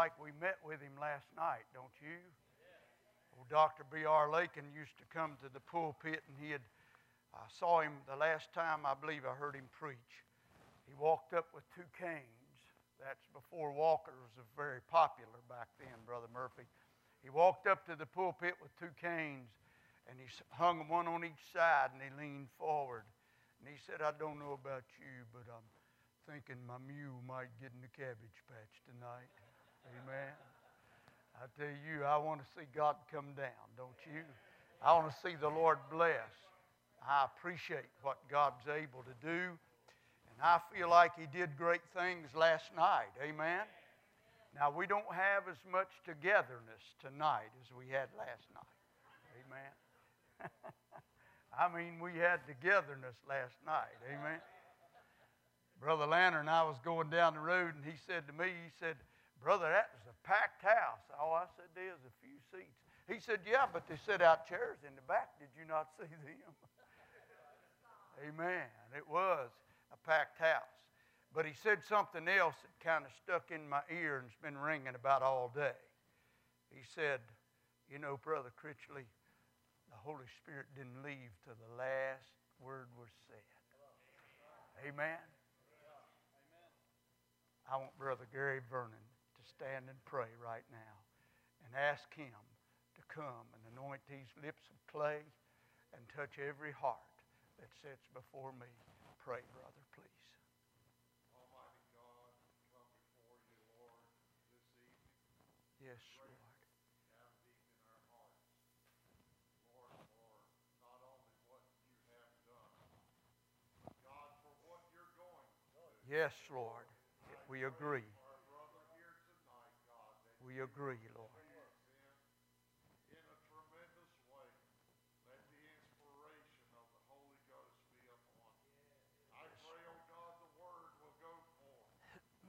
like we met with him last night, don't you? Well, Dr. B.R. Lakin used to come to the pulpit, and he had, I saw him the last time I believe I heard him preach. He walked up with two canes. That's before walkers were very popular back then, Brother Murphy. He walked up to the pulpit with two canes, and he hung one on each side, and he leaned forward. And he said, I don't know about you, but I'm thinking my mule might get in the cabbage patch tonight. Amen. I tell you, I want to see God come down, don't you? I want to see the Lord bless. I appreciate what God's able to do. And I feel like He did great things last night. Amen. Now, we don't have as much togetherness tonight as we had last night. Amen. I mean, we had togetherness last night. Amen. Brother Lantern, I was going down the road, and he said to me, he said, Brother, that was a packed house. All I said, there's a few seats. He said, Yeah, but they set out chairs in the back. Did you not see them? Amen. It was a packed house. But he said something else that kind of stuck in my ear and it's been ringing about all day. He said, You know, Brother Critchley, the Holy Spirit didn't leave till the last word was said. Amen. I want Brother Gary Vernon stand and pray right now and ask him to come and anoint these lips of clay and touch every heart that sits before me. Pray, brother, please. Almighty God, come before you, Lord, this evening. Yes, Lord. Down deep in our hearts. Lord, for not only what you have done, God, for what you're going to do. Yes, Lord. We agree. Our brother here tonight, God, that We agree, Lord. leads in, in a tremendous way. Let the inspiration of the Holy Ghost be upon him. I pray, oh God, the word will go forth.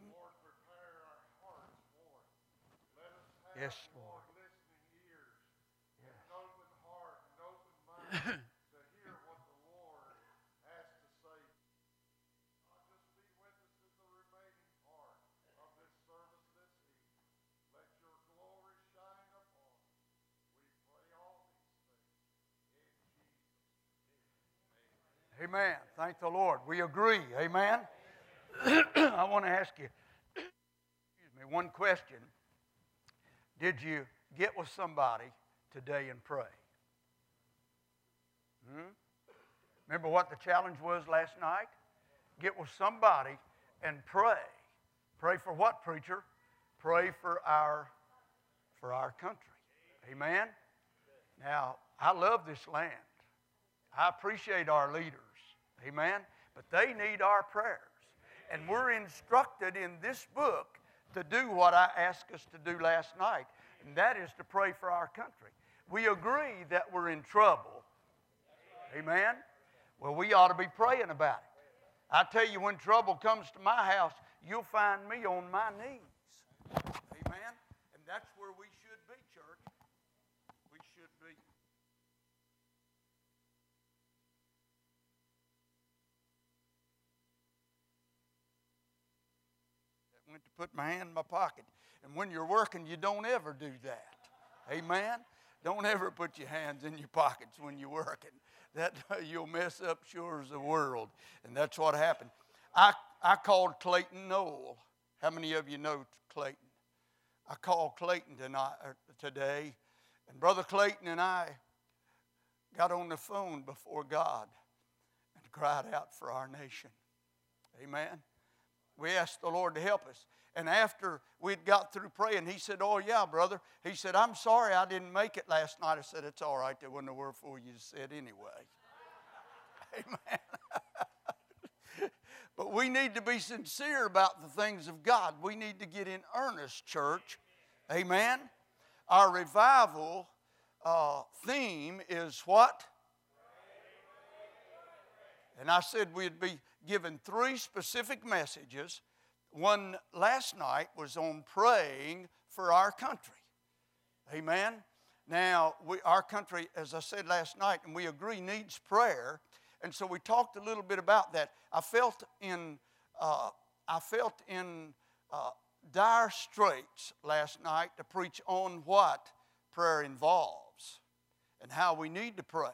Lord, prepare our hearts for it. Let us have, Yes, Lord, Lord. listening ears, and an open heart and open mind to hear what the Lord has to say. Not just be with us in the remaining part of this service this evening. Let your glory shine upon us. We pray all these things in Jesus' Amen. Thank the Lord. We agree. Amen. I want to ask you excuse me, one question. Did you get with somebody today and pray? Hmm? Remember what the challenge was last night? Get with somebody and pray. Pray for what, preacher? Pray for our for our country. Amen. Now, I love this land. I appreciate our leaders. Amen. But they need our prayers. And we're instructed in this book to do what I asked us to do last night, and that is to pray for our country. We agree that we're in trouble. Amen. Well, we ought to be praying about it. I tell you, when trouble comes to my house, you'll find me on my knees. Amen. And that's where we should be, church. We should be. I went to put my hand in my pocket. And when you're working, you don't ever do that. Amen. Don't ever put your hands in your pockets when you're working. That you'll mess up sure as the world. And that's what happened. I, I called Clayton Knoll. How many of you know Clayton? I called Clayton tonight, er, today, and Brother Clayton and I got on the phone before God and cried out for our nation. Amen. We asked the Lord to help us. And after we'd got through praying, he said, Oh, yeah, brother. He said, I'm sorry I didn't make it last night. I said, It's all right. There wasn't a word for you to say it anyway. Amen. but we need to be sincere about the things of God. We need to get in earnest, church. Amen. Our revival uh, theme is what? And I said we'd be given three specific messages. One last night was on praying for our country. Amen. Now, we, our country, as I said last night, and we agree, needs prayer. And so we talked a little bit about that. I felt in, uh, I felt in uh, dire straits last night to preach on what prayer involves and how we need to pray.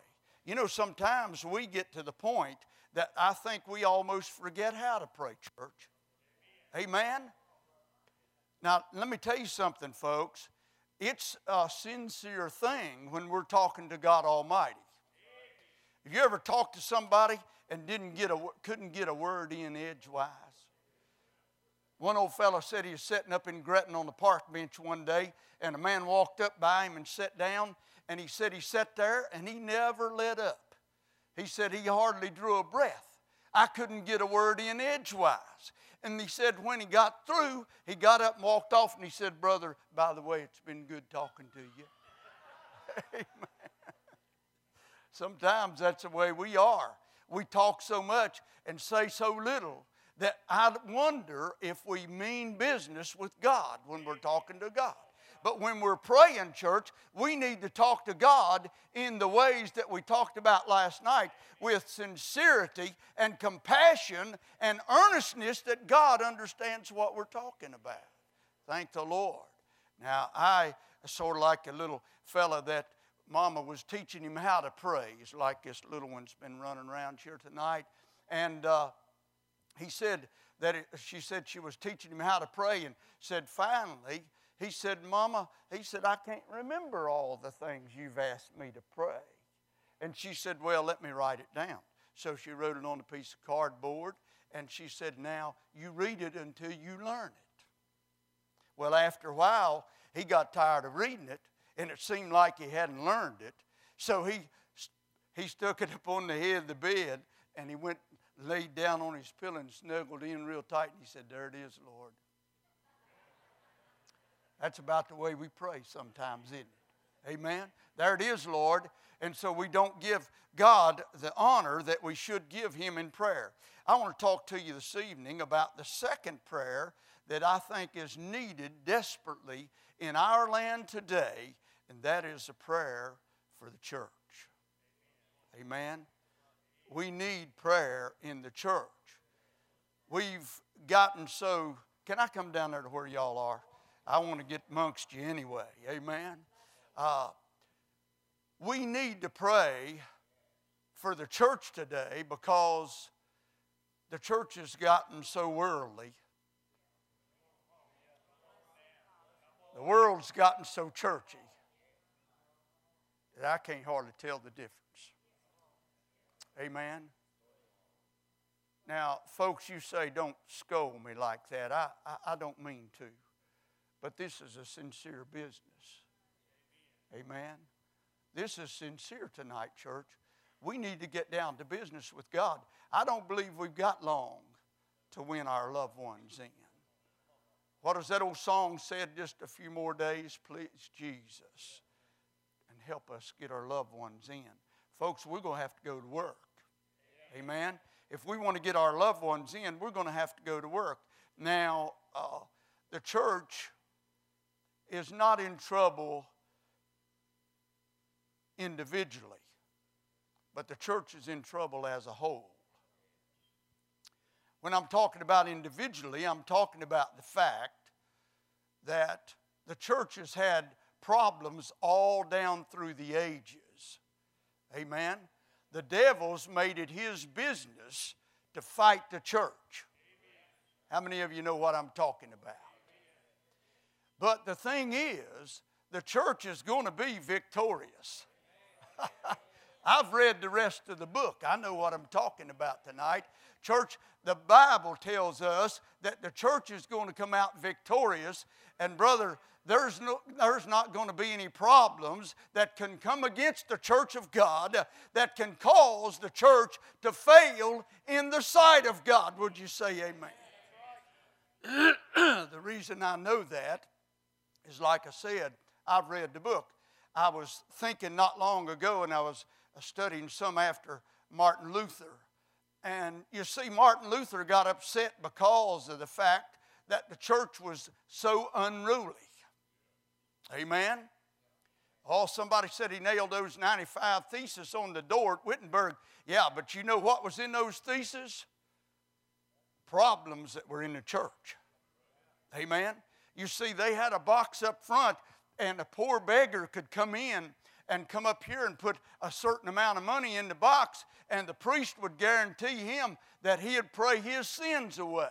You know, sometimes we get to the point that I think we almost forget how to pray, church. Amen? Now, let me tell you something, folks. It's a sincere thing when we're talking to God Almighty. Have you ever talked to somebody and didn't get a, couldn't get a word in edgewise? One old fellow said he was sitting up in Gretna on the park bench one day, and a man walked up by him and sat down, and he said he sat there and he never let up. He said he hardly drew a breath. I couldn't get a word in edgewise. And he said when he got through, he got up and walked off, and he said, Brother, by the way, it's been good talking to you. Amen. Sometimes that's the way we are. We talk so much and say so little that I wonder if we mean business with God when we're talking to God. But when we're praying, church, we need to talk to God in the ways that we talked about last night with sincerity and compassion and earnestness that God understands what we're talking about. Thank the Lord. Now, I sort of like a little fella that Mama was teaching him how to pray. It's like this little one's been running around here tonight. And uh, he said that it, she said she was teaching him how to pray and said finally he said mama he said i can't remember all the things you've asked me to pray. And she said well let me write it down. So she wrote it on a piece of cardboard and she said now you read it until you learn it. Well after a while he got tired of reading it and it seemed like he hadn't learned it. So he he stuck it up on the head of the bed and he went laid down on his pillow and snuggled in real tight, and he said, There it is, Lord. That's about the way we pray sometimes, isn't it? Amen. There it is, Lord. And so we don't give God the honor that we should give Him in prayer. I want to talk to you this evening about the second prayer that I think is needed desperately in our land today, and that is a prayer for the church. Amen we need prayer in the church. We've gotten so, can I come down there to where y'all are? I want to get amongst you anyway. Amen. Uh, we need to pray for the church today because the church has gotten so worldly. The world's gotten so churchy that I can't hardly tell the difference. Amen. Now, folks, you say, don't scold me like that. I, I, I, don't mean to. But this is a sincere business. Amen. This is sincere tonight, church. We need to get down to business with God. I don't believe we've got long to win our loved ones in. What does that old song said? Just a few more days, please, Jesus, and help us get our loved ones in. Folks, we're going to have to go to work. Amen. If we want to get our loved ones in, we're going to have to go to work. Now, uh, the church is not in trouble individually, but the church is in trouble as a whole. When I'm talking about individually, I'm talking about the fact that the church has had problems all down through the ages. Amen the devil's made it his business to fight the church. How many of you know what I'm talking about? But the thing is, the church is going to be victorious. I've read the rest of the book. I know what I'm talking about tonight. Church, the Bible tells us that the church is going to come out victorious. And, brother, there's, no, there's not going to be any problems that can come against the church of God that can cause the church to fail in the sight of God. Would you say amen? the reason I know that is like I said, I've read the book. I was thinking not long ago, and I was uh, studying some after Martin Luther. And you see, Martin Luther got upset because of the fact that the church was so unruly. Amen. Oh, somebody said he nailed those 95 theses on the door at Wittenberg. Yeah, but you know what was in those theses? Problems that were in the church. Amen. You see, they had a box up front, and a poor beggar could come in and come up here and put a certain amount of money in the box, and the priest would guarantee him that he'd pray his sins away.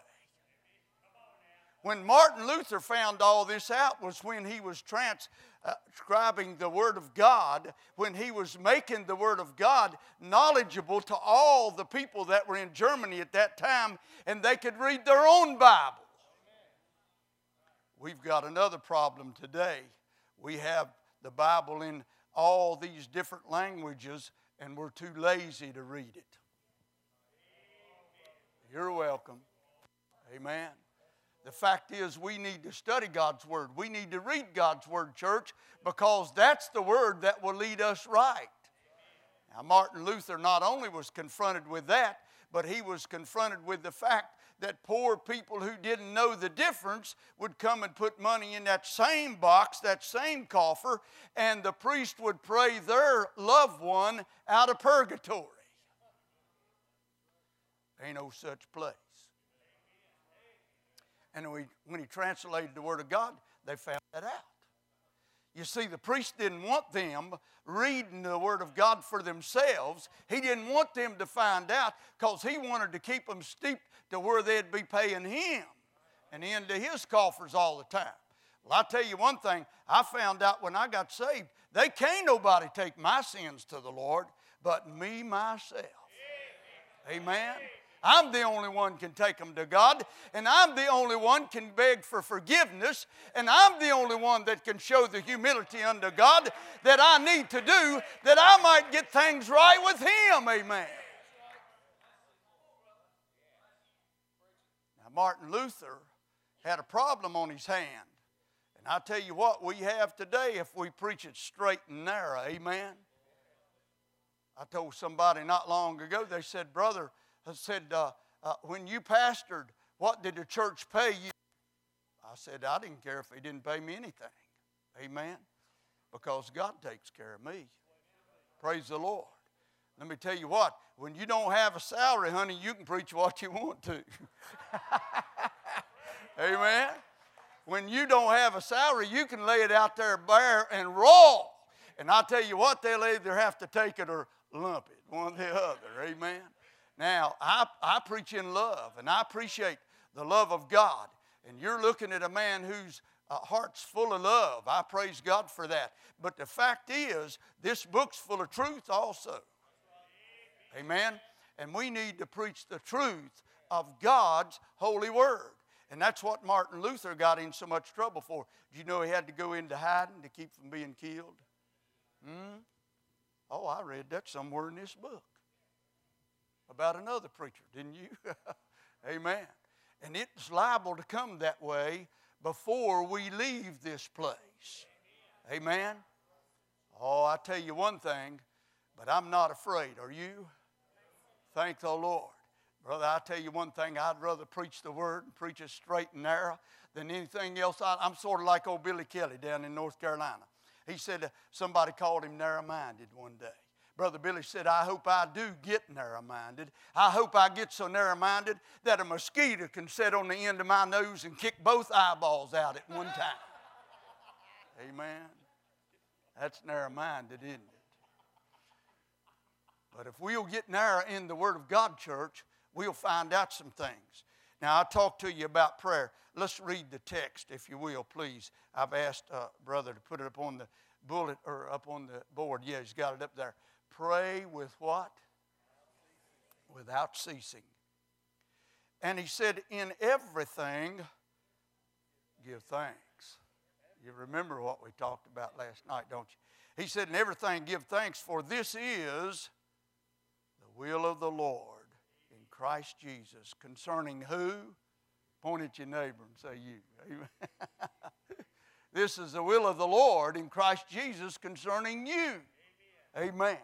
When Martin Luther found all this out was when he was transcribing the Word of God, when he was making the Word of God knowledgeable to all the people that were in Germany at that time, and they could read their own Bible. We've got another problem today. We have the Bible in all these different languages, and we're too lazy to read it. You're welcome. Amen. The fact is, we need to study God's Word. We need to read God's Word, church, because that's the Word that will lead us right. Now, Martin Luther not only was confronted with that, but he was confronted with the fact that poor people who didn't know the difference would come and put money in that same box, that same coffer, and the priest would pray their loved one out of purgatory. Ain't no such place. And when he translated the Word of God, they found that out. You see, the priest didn't want them reading the Word of God for themselves. He didn't want them to find out because he wanted to keep them steeped to where they'd be paying him and into his coffers all the time. Well, i tell you one thing I found out when I got saved they can't nobody take my sins to the Lord but me myself. Amen. I'm the only one can take them to God, and I'm the only one can beg for forgiveness, and I'm the only one that can show the humility unto God that I need to do that I might get things right with Him. Amen. Now, Martin Luther had a problem on his hand. And I tell you what, we have today if we preach it straight and narrow. Amen. I told somebody not long ago, they said, Brother, said, uh, uh, when you pastored, what did the church pay you? I said, I didn't care if they didn't pay me anything. Amen. Because God takes care of me. Praise the Lord. Let me tell you what, when you don't have a salary, honey, you can preach what you want to. Amen. When you don't have a salary, you can lay it out there bare and raw. And I tell you what, they'll either have to take it or lump it, one or the other. Amen. Now, I, I preach in love, and I appreciate the love of God. And you're looking at a man whose uh, heart's full of love. I praise God for that. But the fact is, this book's full of truth also. Amen. And we need to preach the truth of God's holy word. And that's what Martin Luther got in so much trouble for. Did you know he had to go into hiding to keep from being killed? Hmm? Oh, I read that somewhere in this book about another preacher, didn't you? Amen. And it's liable to come that way before we leave this place. Amen. Oh, I tell you one thing, but I'm not afraid. Are you? Thank the Lord. Brother, I tell you one thing, I'd rather preach the word and preach it straight and narrow than anything else. I, am sort of like old Billy Kelly down in North Carolina. He said somebody called him narrow minded one day. Brother Billy said, I hope I do get narrow minded. I hope I get so narrow minded that a mosquito can sit on the end of my nose and kick both eyeballs out at one time. Amen. That's narrow minded, isn't it? But if we'll get narrow in the Word of God, church, we'll find out some things. Now, I talked to you about prayer. Let's read the text, if you will, please. I've asked uh, brother to put it up on the bullet or up on the board. Yeah, he's got it up there. Pray with what? Without ceasing. And he said, In everything, give thanks. You remember what we talked about last night, don't you? He said, In everything, give thanks, for this is the will of the Lord in Christ Jesus concerning who? Point at your neighbor and say, You. this is the will of the Lord in Christ Jesus concerning you. Amen. Amen.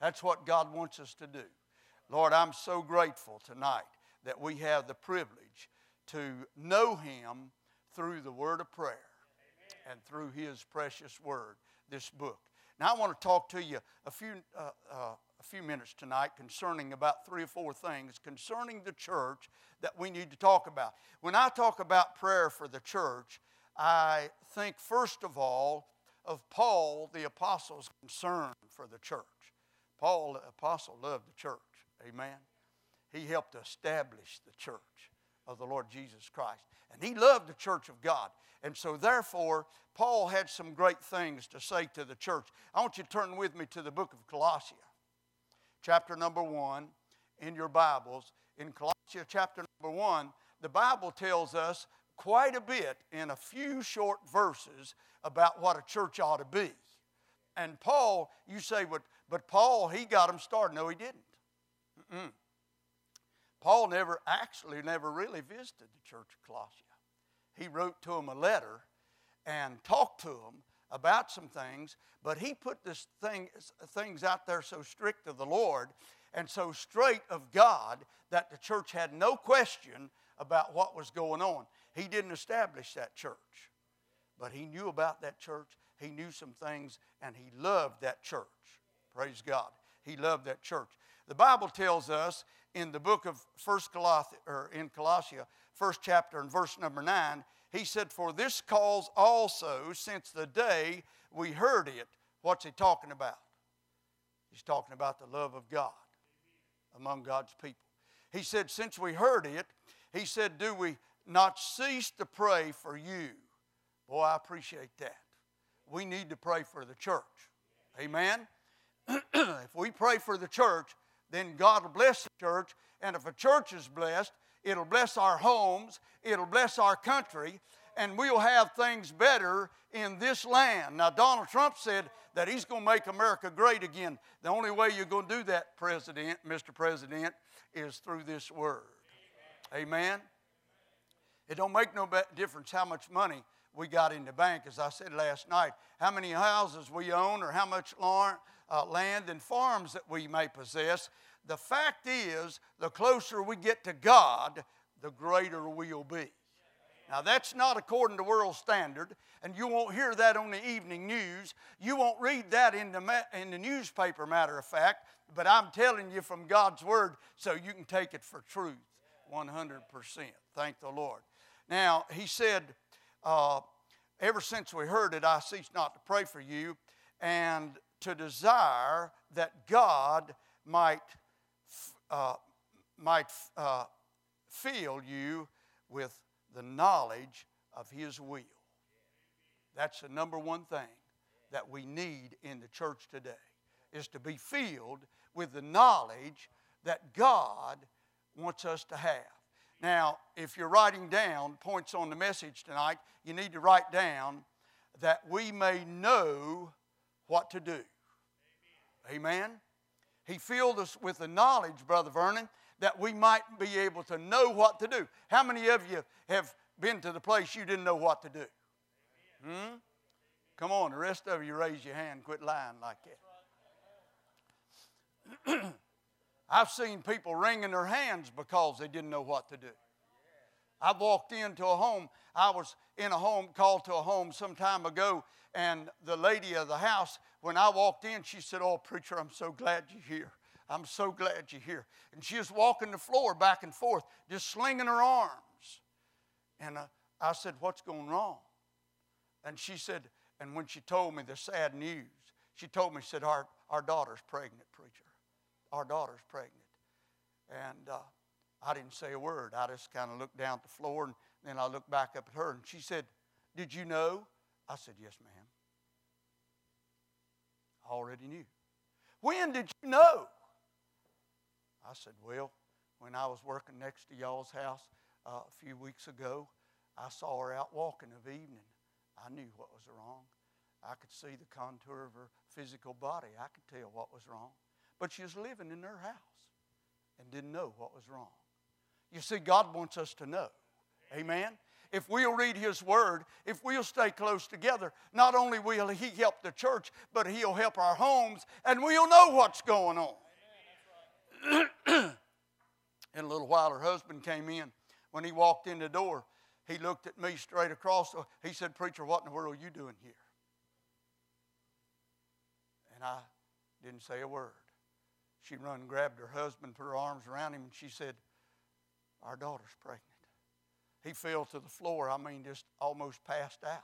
That's what God wants us to do. Lord, I'm so grateful tonight that we have the privilege to know Him through the word of prayer and through His precious word, this book. Now, I want to talk to you a few uh, uh, a few minutes tonight concerning about three or four things concerning the church that we need to talk about. When I talk about prayer for the church, I think first of all of Paul the apostle's concern for the church. Paul the apostle loved the church. Amen. He helped establish the church of the Lord Jesus Christ. And he loved the church of God. And so, therefore, Paul had some great things to say to the church. I want you to turn with me to the book of Colossia, chapter number one in your Bibles. In Colossia, chapter number one, the Bible tells us quite a bit in a few short verses about what a church ought to be. And Paul, you say, but, but Paul, he got them started. No, he didn't. Mm-mm. Paul never actually never really visited the church of Colossia. He wrote to them a letter and talked to them about some things, but he put this thing, things out there so strict of the Lord and so straight of God that the church had no question about what was going on. He didn't establish that church, but he knew about that church. He knew some things, and he loved that church. Praise God. He loved that church. The Bible tells us in the book of First Colossians, or in Colossia, first chapter and verse number nine, he said, For this cause also, since the day we heard it, what's he talking about? He's talking about the love of God among God's people. He said, Since we heard it, he said, Do we not cease to pray for you? Boy, I appreciate that. We need to pray for the church. Amen? if we pray for the church, then God will bless the church. And if a church is blessed, it'll bless our homes, it'll bless our country, and we'll have things better in this land. Now, Donald Trump said that he's going to make America great again. The only way you're going to do that, President, Mr. President, is through this word. Amen. It don't make no difference how much money we got in the bank, as I said last night, how many houses we own or how much uh, land and farms that we may possess. The fact is, the closer we get to God, the greater we'll be. Now, that's not according to world standard, and you won't hear that on the evening news. You won't read that in the, in the newspaper, matter of fact, but I'm telling you from God's Word so you can take it for truth 100%. Thank the Lord. Now, he said, uh, Ever since we heard it, I cease not to pray for you and to desire that God might, uh, might uh, fill you with the knowledge of His will. That's the number one thing that we need in the church today is to be filled with the knowledge that God wants us to have. Now, if you're writing down points on the message tonight, you need to write down that we may know what to do. Amen. He filled us with the knowledge, Brother Vernon, that we might be able to know what to do. How many of you have been to the place you didn't know what to do? Hmm? Come on, the rest of you raise your hand, quit lying like that. I've seen people wringing their hands because they didn't know what to do. I walked into a home. I was in a home, called to a home some time ago, and the lady of the house, when I walked in, she said, Oh, preacher, I'm so glad you're here. I'm so glad you're here. And she was walking the floor back and forth, just slinging her arms. And uh, I said, What's going wrong? And she said, and when she told me the sad news, she told me, she said, Our, our daughter's pregnant, preacher our daughter's pregnant. And uh, I didn't say a word. I just kind of looked down at the floor and then I looked back up at her and she said, Did you know? I said, Yes, ma'am. Already knew. When did you know? I said, Well, when I was working next to y'all's house uh, a few weeks ago, I saw her out walking of evening. I knew what was wrong. I could see the contour of her physical body. I could tell what was wrong. But she was living in her house and didn't know what was wrong. You see, God wants us to know. Amen. If we'll read His Word, if we'll stay close together, not only will He help the church, but He'll help our homes and we'll know what's going on. in a little while, her husband came in. When he walked in the door, he looked at me straight across. He said, Preacher, what in the world are you doing here? And I didn't say a word. she run grabbed her husband, put her arms around him, and she said, Our daughter's pregnant. He fell to the floor, I mean, just almost passed out.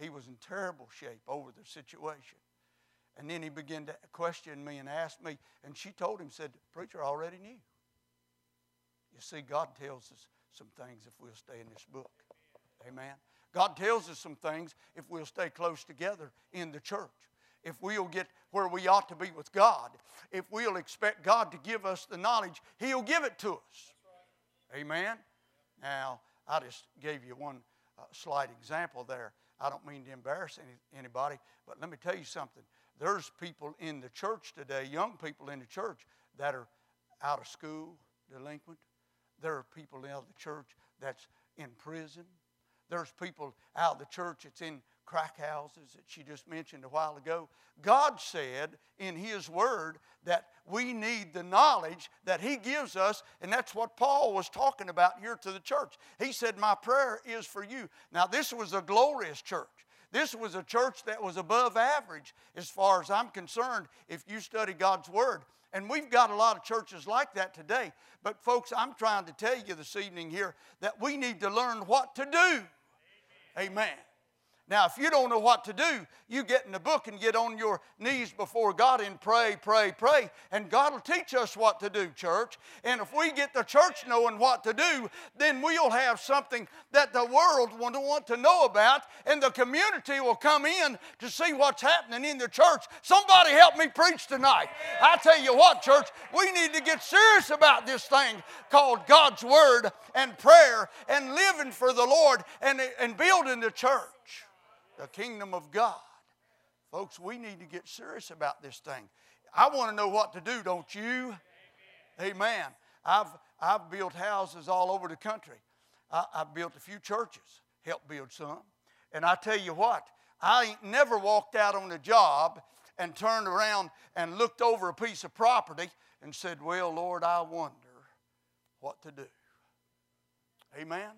He was in terrible shape over the situation. And then he began to question me and ask me, and she told him, said, Preacher, I already knew. You see, God tells us some things if we'll stay in this book. Amen. God tells us some things if we'll stay close together in the church. If we'll get where we ought to be with God. If we'll expect God to give us the knowledge, He'll give it to us. Amen. Now, I just gave you one uh, slight example there. I don't mean to embarrass any, anybody, but let me tell you something. There's people in the church today, young people in the church, that are out of school, delinquent. There are people in the church that's in prison. There's people out of the church that's in crack houses that she just mentioned a while ago. God said in His Word that we need the knowledge that He gives us, and that's what Paul was talking about here to the church. He said, My prayer is for you. Now, this was a glorious church. This was a church that was above average as far as I'm concerned if you study God's Word. And we've got a lot of churches like that today. But, folks, I'm trying to tell you this evening here that we need to learn what to do. Amen. Amen. Now, if you don't know what to do, you get in the book and get on your knees before God and pray, pray, pray, and God will teach us what to do, church. And if we get the church knowing what to do, then we'll have something that the world will want to know about, and the community will come in to see what's happening in the church. Somebody help me preach tonight. I tell you what, church, we need to get serious about this thing called God's Word and prayer and living for the Lord and, and building the church the kingdom of God. Folks, we need to get serious about this thing. I want to know what to do, don't you? Amen. Amen. I've, I've built houses all over the country. I, have built a few churches, helped build some. And I tell you what, I ain't never walked out on a job and turned around and looked over a piece of property and said, Well, Lord, I wonder what to do. Amen.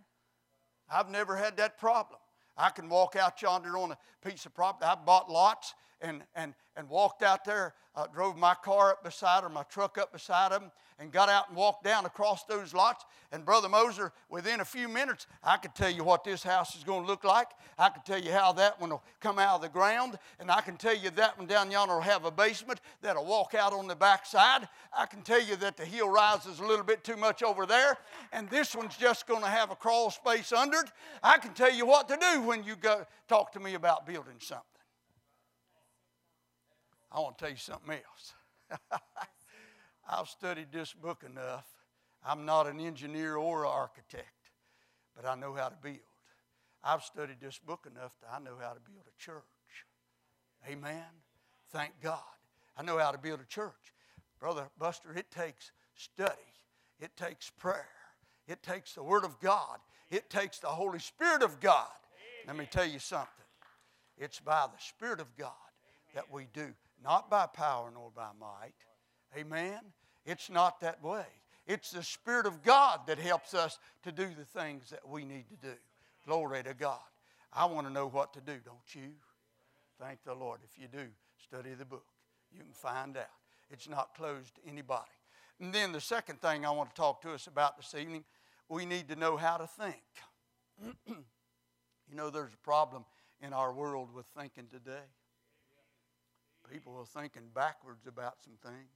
I've never had that problem. I can walk out yonder on a piece of property. I've bought lots and, and, and walked out there, uh, drove my car up beside or my truck up beside them, and got out and walked down across those lots. And Brother Moser, within a few minutes, I could tell you what this house is going to look like. I could tell you how that one will come out of the ground. And I can tell you that one down yonder will have a basement that'll walk out on the backside. I can tell you that the hill rises a little bit too much over there. And this one's just going to have a crawl space under it. I can tell you what to do when you go talk to me about building something. I want to tell you something else. I've studied this book enough. I'm not an engineer or an architect, but I know how to build. I've studied this book enough that I know how to build a church. Amen. Thank God. I know how to build a church. Brother Buster, it takes study, it takes prayer, it takes the Word of God, it takes the Holy Spirit of God. Let me tell you something. It's by the Spirit of God that we do, not by power nor by might. Amen. It's not that way. It's the Spirit of God that helps us to do the things that we need to do. Glory to God. I want to know what to do, don't you? Thank the Lord. If you do, study the book. You can find out. It's not closed to anybody. And then the second thing I want to talk to us about this evening, we need to know how to think. you know, there's a problem in our world with thinking today. People are thinking backwards about some things.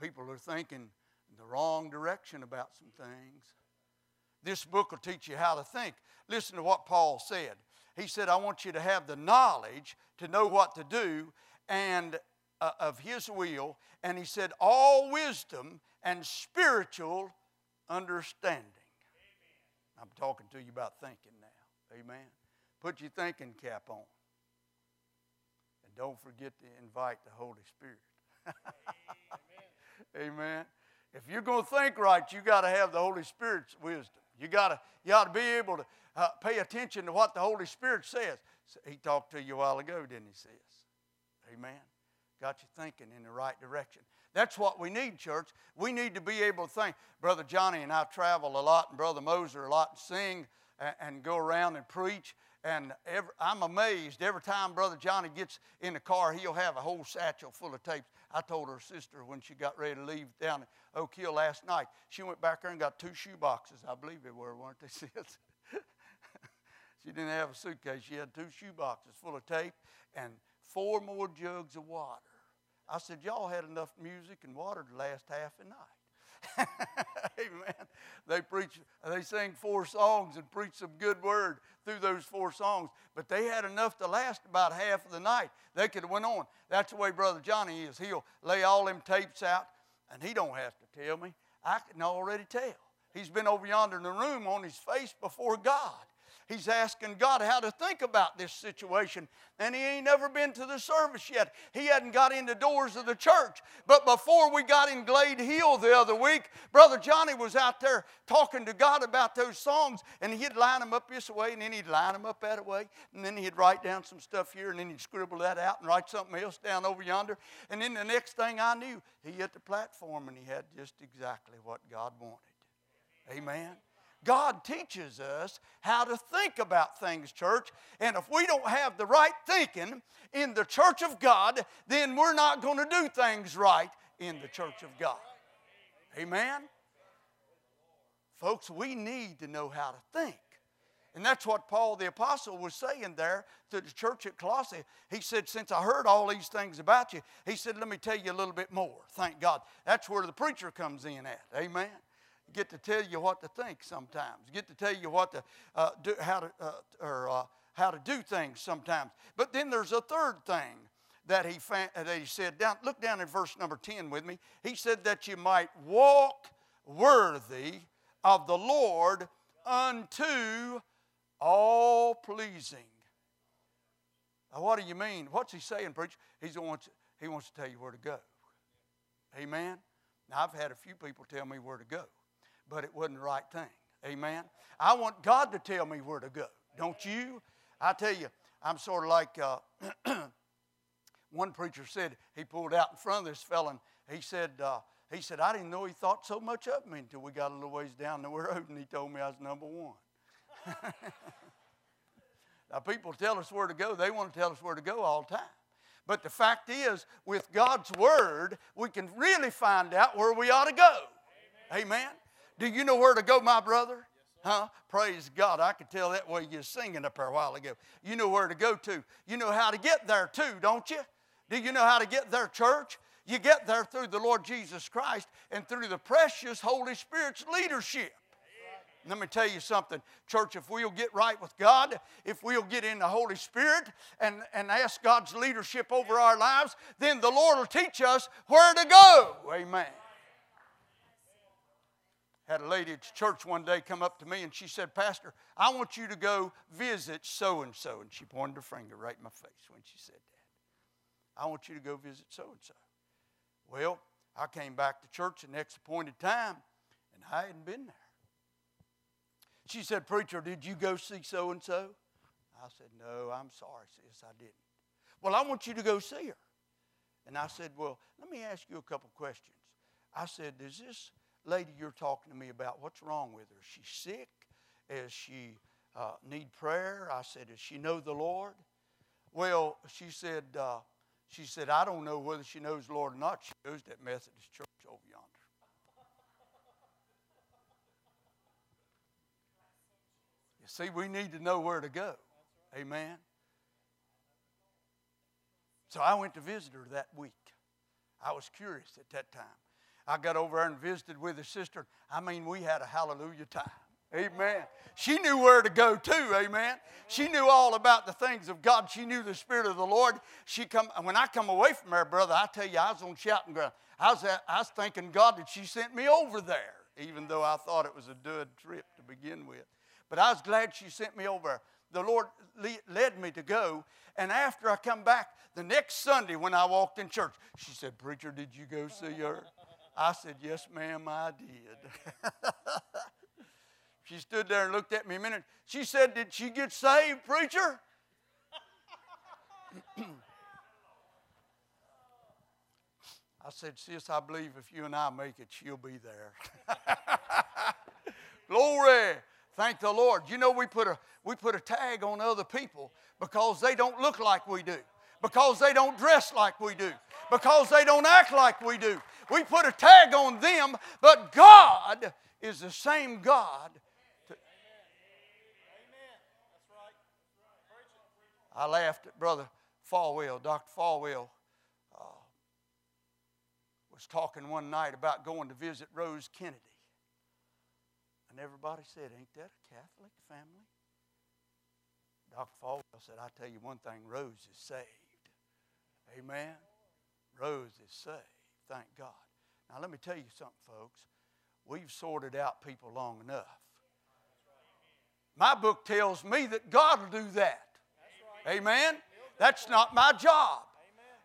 People are thinking the wrong direction about some things. This book will teach you how to think. Listen to what Paul said. He said, I want you to have the knowledge to know what to do and uh, of his will. And he said, all wisdom and spiritual understanding. Amen. I'm talking to you about thinking now. Amen. Put your thinking cap on. Don't forget to invite the Holy Spirit. Amen. Amen. If you're going to think right, you got to have the Holy Spirit's wisdom. You got to you to be able to uh, pay attention to what the Holy Spirit says. He talked to you a while ago, didn't he? Says, Amen. Got you thinking in the right direction. That's what we need, church. We need to be able to think. Brother Johnny and I travel a lot, and Brother Moser a lot, and sing and, and go around and preach. And every, I'm amazed every time Brother Johnny gets in the car, he'll have a whole satchel full of tapes. I told her sister when she got ready to leave down at Oak Hill last night, she went back there and got two shoe boxes. I believe they were, weren't they, sis? she didn't have a suitcase. She had two shoe boxes full of tape and four more jugs of water. I said, Y'all had enough music and water to last half the night. Amen. They preach, they sing four songs and preach some good word through those four songs, but they had enough to last about half of the night. They could have went on. That's the way Brother Johnny is. He'll lay all them tapes out, and he don't have to tell me. I can already tell. He's been over yonder in the room on his face before God. He's asking God how to think about this situation. And he ain't never been to the service yet. He hadn't got in the doors of the church. But before we got in Glade Hill the other week, Brother Johnny was out there talking to God about those songs. And he'd line them up this way, and then he'd line them up that way. And then he'd write down some stuff here, and then he'd scribble that out and write something else down over yonder. And then the next thing I knew, he hit the platform and he had just exactly what God wanted. Amen. God teaches us how to think about things, church. And if we don't have the right thinking in the church of God, then we're not going to do things right in the church of God. Amen? Folks, we need to know how to think. And that's what Paul the Apostle was saying there to the church at Colossae. He said, Since I heard all these things about you, he said, Let me tell you a little bit more. Thank God. That's where the preacher comes in at. Amen get to tell you what to think sometimes, get to tell you what to uh, do, how to uh, or uh, how to do things sometimes. But then there's a third thing that he fa- that he said. Down, look down at verse number ten with me. He said that you might walk worthy of the Lord unto all pleasing. Now, what do you mean? What's he saying, preacher? He's wants, he wants to tell you where to go. Amen. Now, I've had a few people tell me where to go but it wasn't the right thing. Amen. I want God to tell me where to go. Don't you? I tell you, I'm sort of like uh, one preacher said. He pulled out in front of this fellow, and he said, uh, he said, I didn't know he thought so much of me until we got a little ways down the road, and he told me I was number one. now, people tell us where to go. They want to tell us where to go all the time. But the fact is, with God's word, we can really find out where we ought to go. Amen. Amen. Do you know where to go, my brother? Huh? Praise God. I could tell that way you were singing up there a while ago. You know where to go to. You know how to get there too, don't you? Do you know how to get there, church? You get there through the Lord Jesus Christ and through the precious Holy Spirit's leadership. Let me tell you something, church, if we'll get right with God, if we'll get in the Holy Spirit and, and ask God's leadership over our lives, then the Lord will teach us where to go. Amen had a lady at church one day come up to me and she said, Pastor, I want you to go visit so and so. And she pointed her finger right in my face when she said that. I want you to go visit so and so. Well, I came back to church the next appointed time and I hadn't been there. She said, Preacher, did you go see so and so? I said, No, I'm sorry, sis, I didn't. Well, I want you to go see her. And I said, Well, let me ask you a couple questions. I said, Does this lady you're talking to me about, what's wrong with her? Is she sick? Is she uh, need prayer? I said, Does she know the Lord? Well, she said, uh, she said, I don't know whether she knows the Lord or not. She goes to that Methodist church over yonder. you see, we need to know where to go. Amen. So I went to visit her that week. I was curious at that time. I got over there and visited with his sister. I mean, we had a hallelujah time. Amen. She knew where to go too. Amen. She knew all about the things of God. She knew the Spirit of the Lord. She come when I come away from there, brother. I tell you, I was on shouting ground. I was I was thanking God that she sent me over there, even though I thought it was a dud trip to begin with. But I was glad she sent me over. The Lord led me to go, and after I come back the next Sunday when I walked in church, she said, "Preacher, did you go see her?" I said, Yes, ma'am, I did. she stood there and looked at me a minute. She said, Did she get saved, preacher? I said, Sis, I believe if you and I make it, she'll be there. Glory. Thank the Lord. You know, we put a, we put a tag on other people because they don't look like we do, because they don't dress like we do, because they don't act like we do. We put a tag on them, but God is the same God. I laughed at Brother Falwell, Dr. Falwell. Uh, was talking one night about going to visit Rose Kennedy. And everybody said, Ain't that a Catholic family? Dr. Falwell said, I tell you one thing, Rose is saved. Amen. Rose is saved. Thank God. Now, let me tell you something, folks. We've sorted out people long enough. My book tells me that God will do that. Amen. That's not my job.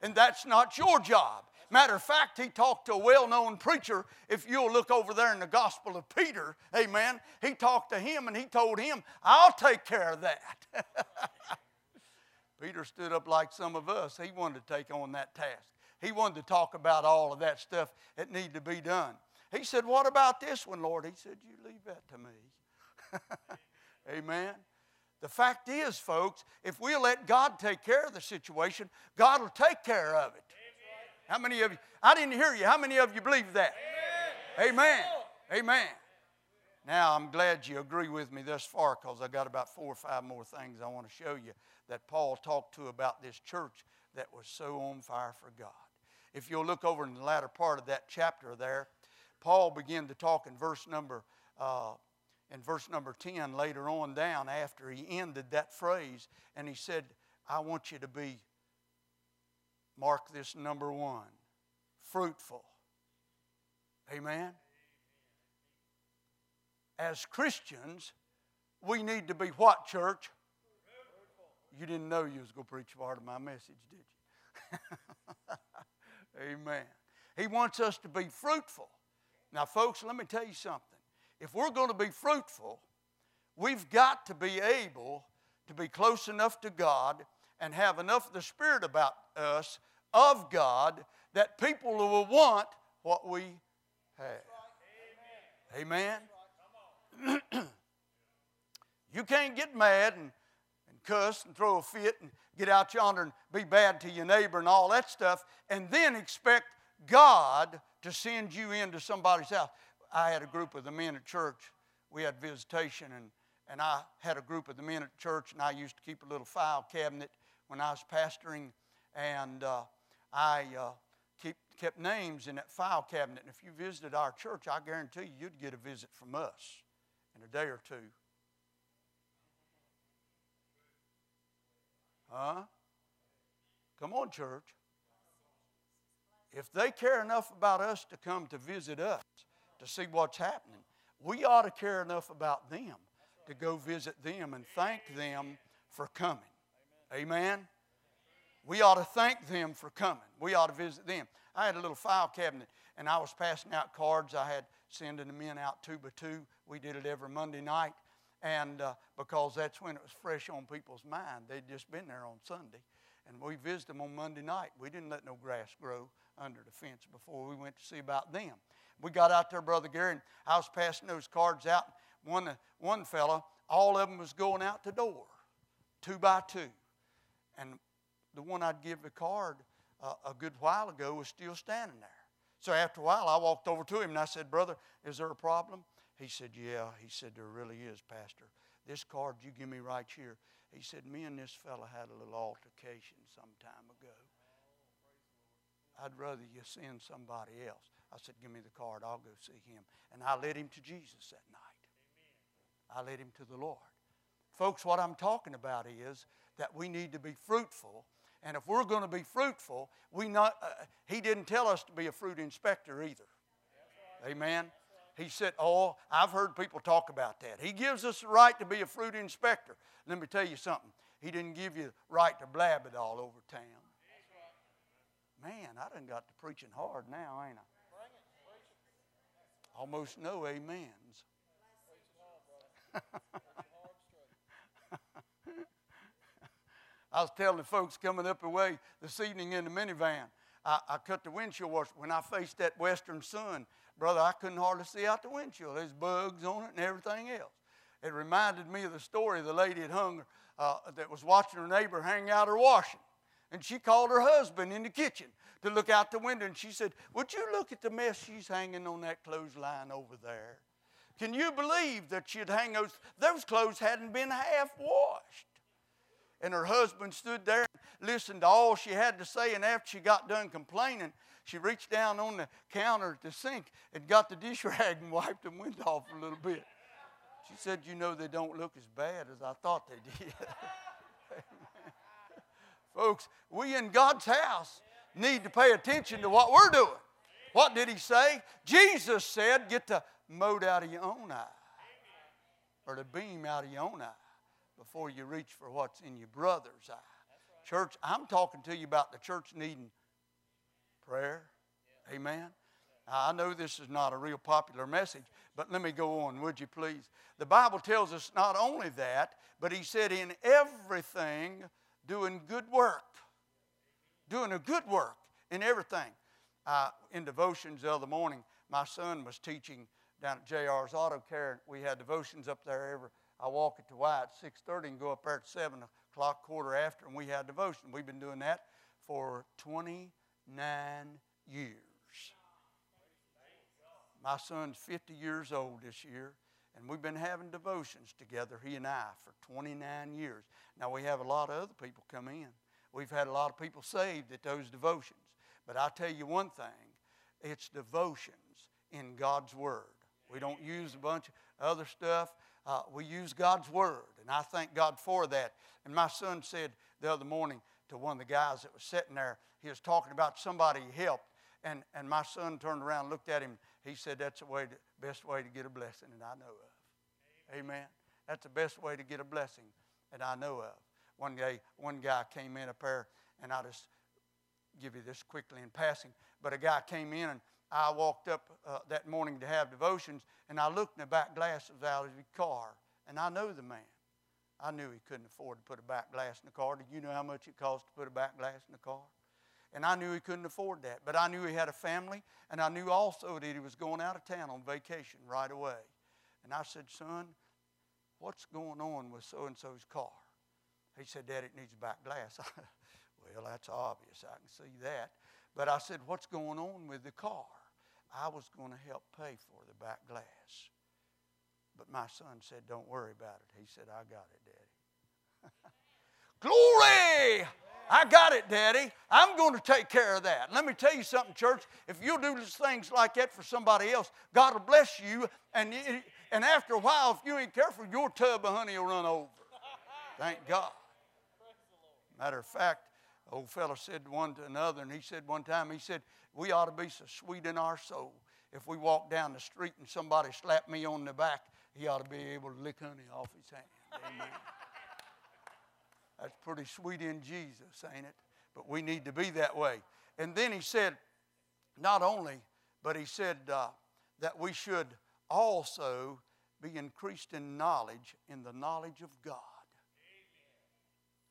And that's not your job. Matter of fact, he talked to a well known preacher. If you'll look over there in the Gospel of Peter, amen, he talked to him and he told him, I'll take care of that. Peter stood up like some of us. He wanted to take on that task. He wanted to talk about all of that stuff that needed to be done. He said, What about this one, Lord? He said, You leave that to me. amen. The fact is, folks, if we'll let God take care of the situation, God will take care of it. How many of you? I didn't hear you. How many of you believe that? Amen. Amen. Amen. Now, I'm glad you agree with me thus far because I got about four or five more things I want to show you that Paul talked to about this church that was so on fire for God. If you'll look over in the latter part of that chapter there, Paul began to talk in verse number uh, in verse number 10 later on down after he ended that phrase and he said, I want you to be Mark this number one fruitful. Amen. As Christians, we need to be what, church? You didn't know you was going to preach part of my message, did you? Amen. He wants us to be fruitful. Now, folks, let me tell you something. If we're going to be fruitful, we've got to be able to be close enough to God and have enough of the Spirit about us of God that people will want what we have. Amen. Amen. you can't get mad and, and cuss and throw a fit and get out yonder and be bad to your neighbor and all that stuff and then expect God to send you into somebody's house. I had a group of the men at church. We had visitation, and, and I had a group of the men at church, and I used to keep a little file cabinet when I was pastoring, and uh, I uh, keep, kept names in that file cabinet. And if you visited our church, I guarantee you, you'd get a visit from us in a day or two. Huh? Come on, church. If they care enough about us to come to visit us, to see what's happening, we ought to care enough about them to go visit them and thank them for coming. Amen. We ought to thank them for coming. We ought to visit them. I had a little file cabinet and I was passing out cards. I had sending them in out two by two. We did it every Monday night. And uh, because that's when it was fresh on people's mind, they'd just been there on Sunday. And we visited them on Monday night. We didn't let no grass grow under the fence before we went to see about them. We got out there, Brother Gary, and I was passing those cards out. One, one fella, all of them was going out the door, two by two. And the one I'd give the card uh, a good while ago was still standing there. So after a while, I walked over to him and I said, Brother, is there a problem? He said, Yeah. He said, There really is, Pastor. This card you give me right here. He said, Me and this fella had a little altercation some time ago. I'd rather you send somebody else. I said, Give me the card. I'll go see him. And I led him to Jesus that night. I led him to the Lord. Folks, what I'm talking about is that we need to be fruitful. And if we're going to be fruitful, we not, uh, he didn't tell us to be a fruit inspector either. Amen. He said, Oh, I've heard people talk about that. He gives us the right to be a fruit inspector. Let me tell you something. He didn't give you the right to blab it all over town. Man, I done got to preaching hard now, ain't I? Almost no amens. I was telling the folks coming up the way this evening in the minivan, I, I cut the windshield washer. When I faced that western sun, brother, I couldn't hardly see out the windshield. There's bugs on it and everything else. It reminded me of the story of the lady that hung, uh, that was watching her neighbor hang out her washing. And she called her husband in the kitchen to look out the window and she said, Would you look at the mess she's hanging on that clothesline over there? Can you believe that she'd hang those? Those clothes hadn't been half washed. And her husband stood there and listened to all she had to say. And after she got done complaining, she reached down on the counter at the sink and got the dish rag and wiped them wind off a little bit. She said, You know, they don't look as bad as I thought they did. Folks, we in God's house need to pay attention to what we're doing. What did he say? Jesus said, Get the mote out of your own eye or the beam out of your own eye before you reach for what's in your brother's eye. Church, I'm talking to you about the church needing prayer. Amen. Now, I know this is not a real popular message, but let me go on, would you please? The Bible tells us not only that, but He said, in everything, doing good work. Doing a good work in everything. Uh, in devotions the other morning, my son was teaching down at JR's Auto Care. We had devotions up there every. I walk it to Y at 6:30 and go up there at 7 o'clock, quarter after, and we had devotion. We've been doing that for 29 years. My son's 50 years old this year, and we've been having devotions together, he and I, for 29 years. Now, we have a lot of other people come in. We've had a lot of people saved at those devotions. But i tell you one thing it's devotions in God's Word. We don't use a bunch of other stuff. Uh, we use God's Word, and I thank God for that. And my son said the other morning to one of the guys that was sitting there, he was talking about somebody he helped, and, and my son turned around looked at him. He said, That's the way to, best way to get a blessing that I know of. Amen. Amen. That's the best way to get a blessing that I know of. One day, one guy came in up there, and I just give you this quickly in passing. But a guy came in and I walked up uh, that morning to have devotions, and I looked in the back glass of his car, and I know the man. I knew he couldn't afford to put a back glass in the car. Did you know how much it costs to put a back glass in the car? And I knew he couldn't afford that. But I knew he had a family, and I knew also that he was going out of town on vacation right away. And I said, Son, what's going on with so and so's car? He said, Dad, it needs back glass. well, that's obvious. I can see that. But I said, What's going on with the car? I was going to help pay for the back glass. But my son said, Don't worry about it. He said, I got it, Daddy. Glory! I got it, Daddy. I'm going to take care of that. Let me tell you something, church. If you'll do things like that for somebody else, God will bless you. And, and after a while, if you ain't careful, your tub of honey will run over. Thank God. Matter of fact, old fellow said one to another, and he said one time, he said, we ought to be so sweet in our soul. If we walk down the street and somebody slapped me on the back, he ought to be able to lick honey off his hand. Amen. That's pretty sweet in Jesus, ain't it? But we need to be that way. And then he said, not only, but he said uh, that we should also be increased in knowledge, in the knowledge of God.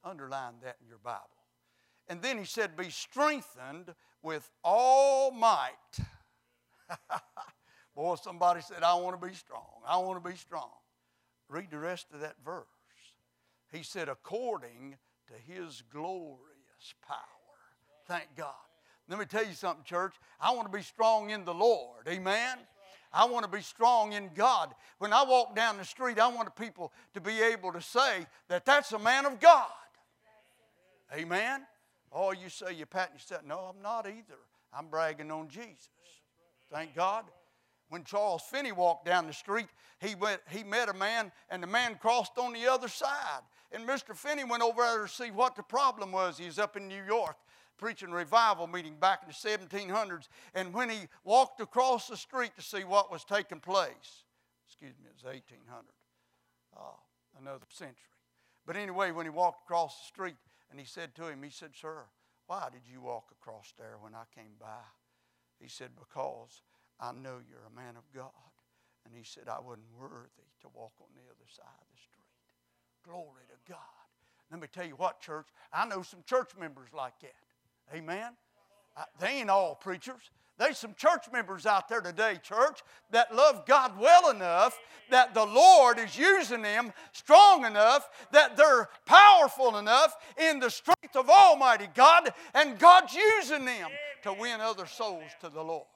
Amen. Underline that in your Bible. And then he said, Be strengthened with all might. Boy, somebody said, I want to be strong. I want to be strong. Read the rest of that verse. He said, according to his glorious power. Thank God. Let me tell you something, church. I want to be strong in the Lord. Amen. I want to be strong in God. When I walk down the street, I want people to be able to say that that's a man of God. Amen. Oh, you say you're patting yourself. No, I'm not either. I'm bragging on Jesus. Thank God. When Charles Finney walked down the street, he, went, he met a man, and the man crossed on the other side. And Mr. Finney went over there to see what the problem was. He was up in New York preaching revival meeting back in the 1700s. And when he walked across the street to see what was taking place, excuse me, it was 1800, uh, another century. But anyway, when he walked across the street, and he said to him, he said, Sir, why did you walk across there when I came by? He said, Because I know you're a man of God. And he said, I wasn't worthy to walk on the other side of the street. Glory to God. Let me tell you what, church, I know some church members like that. Amen? Uh, They ain't all preachers. There's some church members out there today, church, that love God well enough that the Lord is using them strong enough that they're powerful enough in the strength of Almighty God, and God's using them to win other souls to the Lord.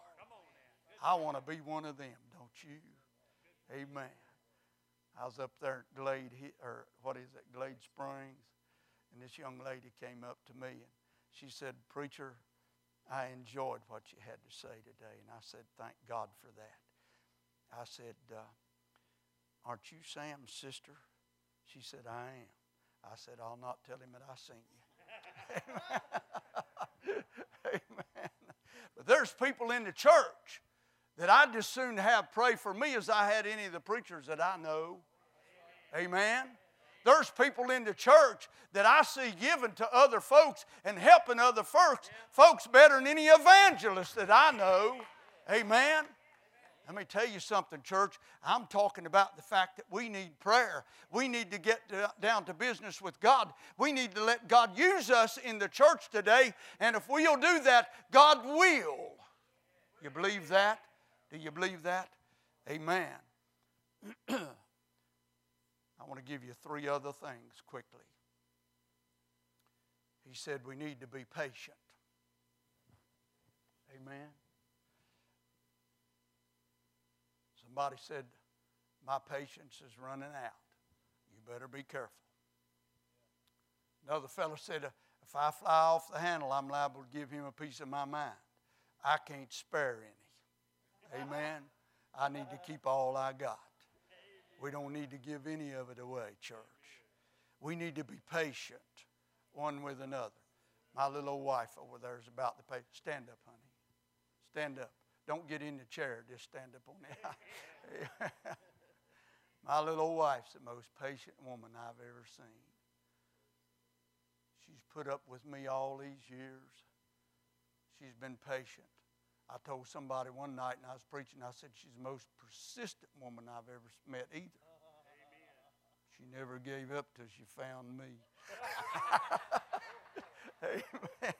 I want to be one of them, don't you? Amen. I was up there at Glade, or what is it, Glade Springs, and this young lady came up to me and she said, Preacher, I enjoyed what you had to say today. And I said, Thank God for that. I said, uh, Aren't you Sam's sister? She said, I am. I said, I'll not tell him that I seen you. Amen. But there's people in the church that I'd just soon have pray for me as I had any of the preachers that I know. Amen. There's people in the church that I see giving to other folks and helping other folks, folks better than any evangelist that I know. Amen. Let me tell you something, church. I'm talking about the fact that we need prayer. We need to get to- down to business with God. We need to let God use us in the church today. And if we'll do that, God will. You believe that? Do you believe that? Amen. I want to give you three other things quickly. He said we need to be patient. Amen. Somebody said, My patience is running out. You better be careful. Another fellow said, If I fly off the handle, I'm liable to give him a piece of my mind. I can't spare any. Amen. I need to keep all I got. We don't need to give any of it away, church. We need to be patient one with another. My little old wife over there is about to pay. Stand up, honey. Stand up. Don't get in the chair. Just stand up on the My little old wife's the most patient woman I've ever seen. She's put up with me all these years. She's been patient. I told somebody one night, and I was preaching, I said, She's the most persistent woman I've ever met either. Amen. She never gave up till she found me. Amen.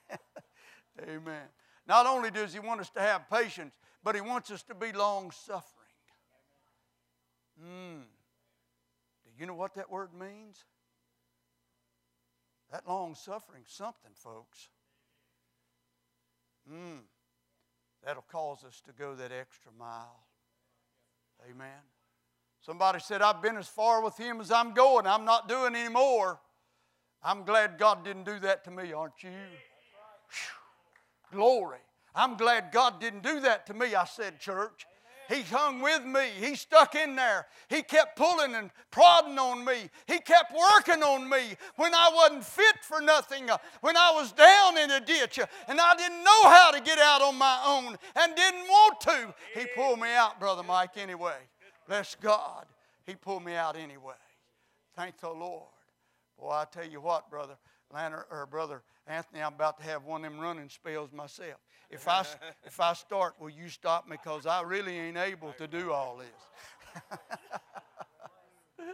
Amen. Not only does He want us to have patience, but He wants us to be long suffering. Mm. Do you know what that word means? That long suffering, something, folks. Mm. That'll cause us to go that extra mile. Amen. Somebody said, I've been as far with him as I'm going. I'm not doing any more. I'm glad God didn't do that to me, aren't you? Whew. Glory. I'm glad God didn't do that to me, I said, church. He hung with me. He stuck in there. He kept pulling and prodding on me. He kept working on me when I wasn't fit for nothing, uh, when I was down in a ditch uh, and I didn't know how to get out on my own and didn't want to. He pulled me out, Brother Mike, anyway. Bless God. He pulled me out anyway. Thank the Lord. Boy, I tell you what, Brother Lanner, or Brother Anthony, I'm about to have one of them running spells myself. If I, if I start, will you stop me? Because I really ain't able to do all this.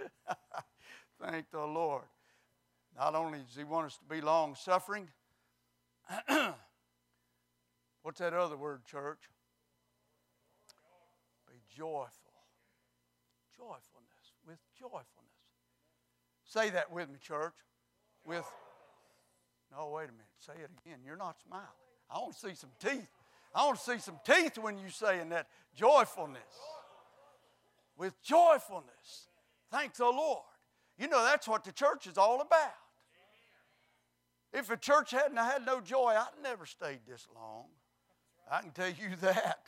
Thank the Lord. Not only does He want us to be long suffering, what's that other word, church? Be joyful. Joyfulness. With joyfulness. Say that with me, church. With, no, wait a minute. Say it again. You're not smiling. I want to see some teeth. I want to see some teeth when you're saying that. Joyfulness. With joyfulness. Thank the Lord. You know, that's what the church is all about. If a church hadn't had no joy, I'd never stayed this long. I can tell you that.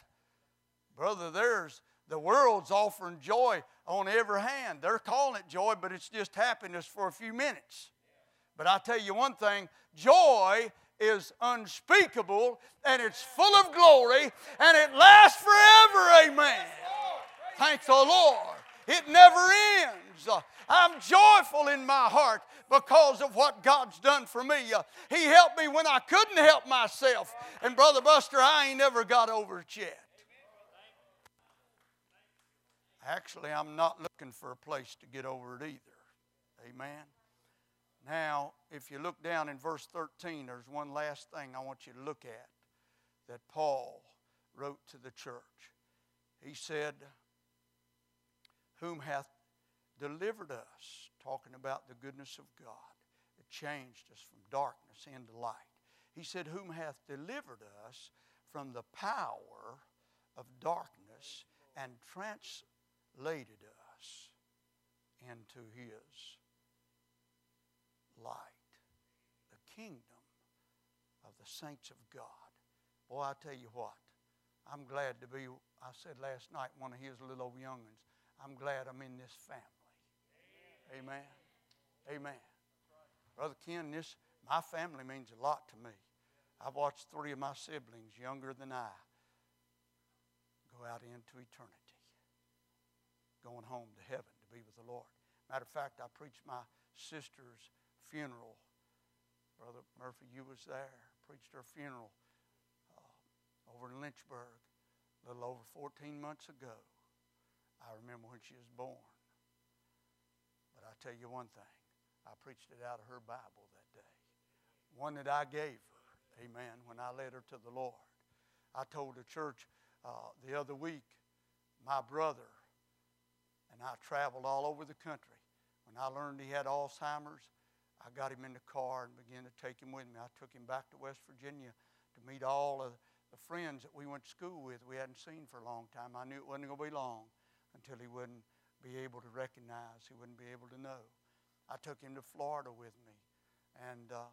Brother, there's the world's offering joy on every hand. They're calling it joy, but it's just happiness for a few minutes. But I tell you one thing joy is unspeakable and it's full of glory and it lasts forever. Amen. Thank the Lord. It never ends. I'm joyful in my heart because of what God's done for me. He helped me when I couldn't help myself. And Brother Buster, I ain't never got over it yet. Actually, I'm not looking for a place to get over it either. Amen. Now, if you look down in verse 13, there's one last thing I want you to look at. that Paul wrote to the church. He said, Whom hath delivered us, talking about the goodness of God, that changed us from darkness into light. He said, Whom hath delivered us from the power of darkness and translated us into his light, the kingdom of the saints of God. Boy, I tell you what, I'm glad to be, I said last night, one of his little old young'uns, I'm glad I'm in this family. Amen. Amen. Brother Ken, this, my family means a lot to me. I've watched three of my siblings younger than I go out into eternity, going home to heaven to be with the Lord. Matter of fact, I preached my sister's funeral. Brother Murphy, you was there. Preached her funeral uh, over in Lynchburg a little over 14 months ago. I remember when she was born. But I tell you one thing, I preached it out of her Bible that day. One that I gave her, amen, when I led her to the Lord. I told the church uh, the other week, my brother and I traveled all over the country. When I learned he had Alzheimer's, I got him in the car and began to take him with me. I took him back to West Virginia to meet all of the friends that we went to school with we hadn't seen for a long time. I knew it wasn't going to be long until he wouldn't be able to recognize, he wouldn't be able to know. I took him to Florida with me and uh,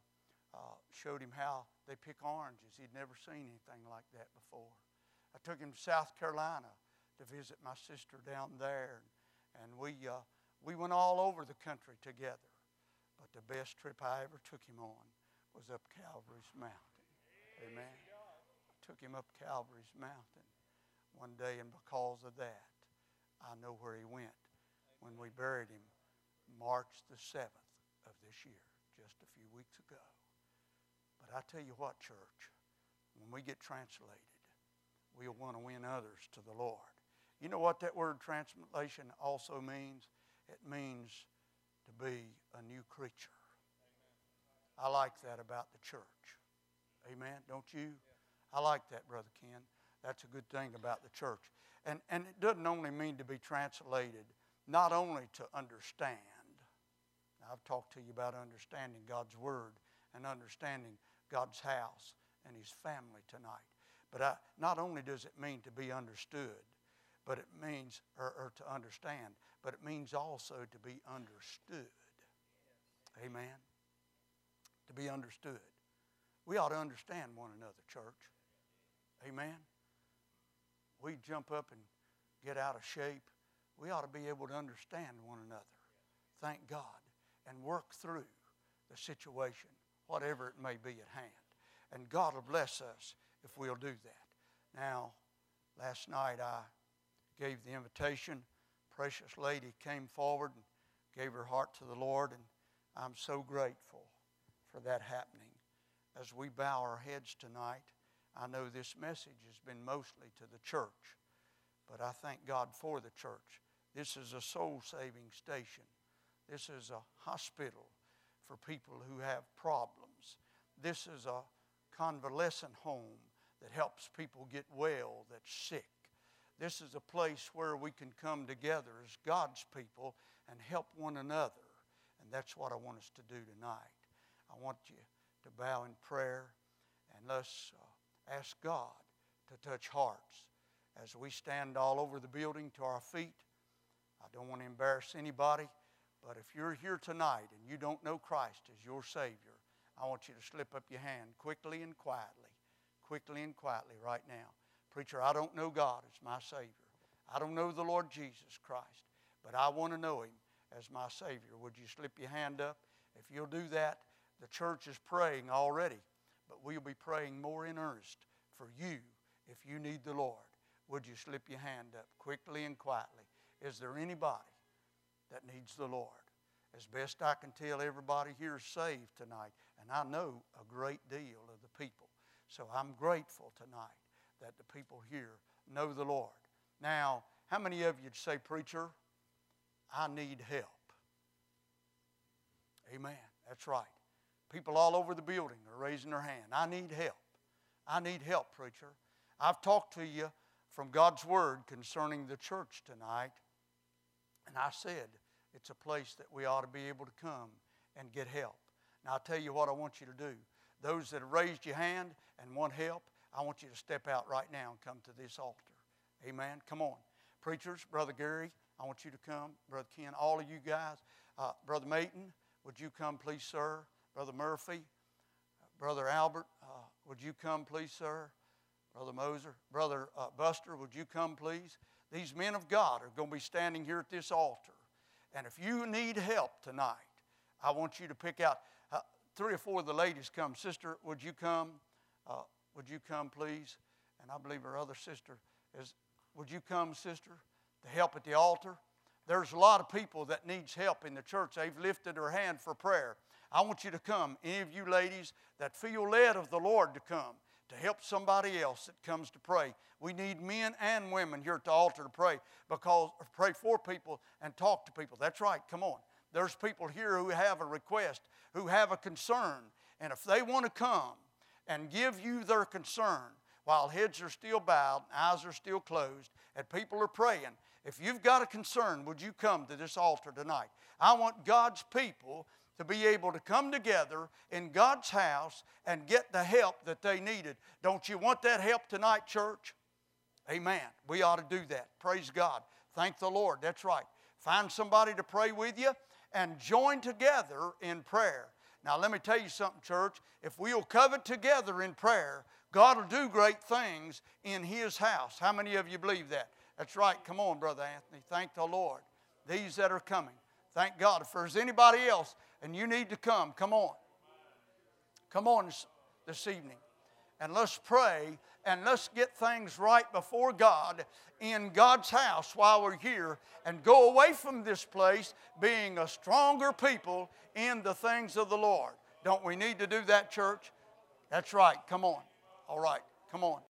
uh, showed him how they pick oranges. He'd never seen anything like that before. I took him to South Carolina to visit my sister down there, and, we, uh, we went all over the country together. But the best trip I ever took him on was up Calvary's Mountain. Amen. Took him up Calvary's Mountain one day, and because of that, I know where he went when we buried him March the 7th of this year, just a few weeks ago. But I tell you what, church, when we get translated, we'll want to win others to the Lord. You know what that word translation also means? It means to be a creature. I like that about the church. Amen. Don't you? I like that, Brother Ken. That's a good thing about the church. And, and it doesn't only mean to be translated, not only to understand. I've talked to you about understanding God's Word and understanding God's house and His family tonight. But I, not only does it mean to be understood, but it means, or, or to understand, but it means also to be understood. Amen. To be understood. We ought to understand one another, church. Amen. We jump up and get out of shape. We ought to be able to understand one another. Thank God. And work through the situation, whatever it may be at hand. And God will bless us if we'll do that. Now, last night I gave the invitation. Precious lady came forward and gave her heart to the Lord, and I'm so grateful for that happening. As we bow our heads tonight, I know this message has been mostly to the church, but I thank God for the church. This is a soul saving station. This is a hospital for people who have problems. This is a convalescent home that helps people get well that's sick. This is a place where we can come together as God's people and help one another. That's what I want us to do tonight. I want you to bow in prayer and let's uh, ask God to touch hearts as we stand all over the building to our feet. I don't want to embarrass anybody, but if you're here tonight and you don't know Christ as your Savior, I want you to slip up your hand quickly and quietly, quickly and quietly right now. Preacher, I don't know God as my Savior. I don't know the Lord Jesus Christ, but I want to know Him as my Savior. Would you slip your hand up? If you'll do that, the church is praying already, but we'll be praying more in earnest for you if you need the Lord. Would you slip your hand up quickly and quietly? Is there anybody that needs the Lord? As best I can tell, everybody here is saved tonight, and I know a great deal of the people. So I'm grateful tonight that the people here know the Lord. Now, how many of you say, Preacher, I need help? Amen. That's right. People all over the building are raising their hand. I need help. I need help, preacher. I've talked to you from God's Word concerning the church tonight, and I said it's a place that we ought to be able to come and get help. Now, I'll tell you what I want you to do. Those that have raised your hand and want help, I want you to step out right now and come to this altar. Amen. Come on. Preachers, Brother Gary, I want you to come. Brother Ken, all of you guys. Uh, Brother Mayton, would you come, please, sir? Brother Murphy, Brother Albert, uh, would you come, please, sir? Brother Moser, Brother uh, Buster, would you come, please? These men of God are going to be standing here at this altar. And if you need help tonight, I want you to pick out uh, three or four of the ladies come. Sister, would you come? Uh, would you come, please? And I believe her other sister is, would you come, sister, to help at the altar? There's a lot of people that needs help in the church. They've lifted their hand for prayer. I want you to come. Any of you ladies that feel led of the Lord to come to help somebody else that comes to pray. We need men and women here at the altar to pray because pray for people and talk to people. That's right. Come on. There's people here who have a request, who have a concern, and if they want to come and give you their concern while heads are still bowed, eyes are still closed, and people are praying, if you've got a concern, would you come to this altar tonight? I want God's people to be able to come together in God's house and get the help that they needed. Don't you want that help tonight, church? Amen. We ought to do that. Praise God. Thank the Lord. That's right. Find somebody to pray with you and join together in prayer. Now, let me tell you something, church. If we'll covet together in prayer, God will do great things in His house. How many of you believe that? That's right. Come on, Brother Anthony. Thank the Lord. These that are coming. Thank God. If there's anybody else and you need to come, come on. Come on this evening. And let's pray and let's get things right before God in God's house while we're here and go away from this place being a stronger people in the things of the Lord. Don't we need to do that, church? That's right. Come on. All right. Come on.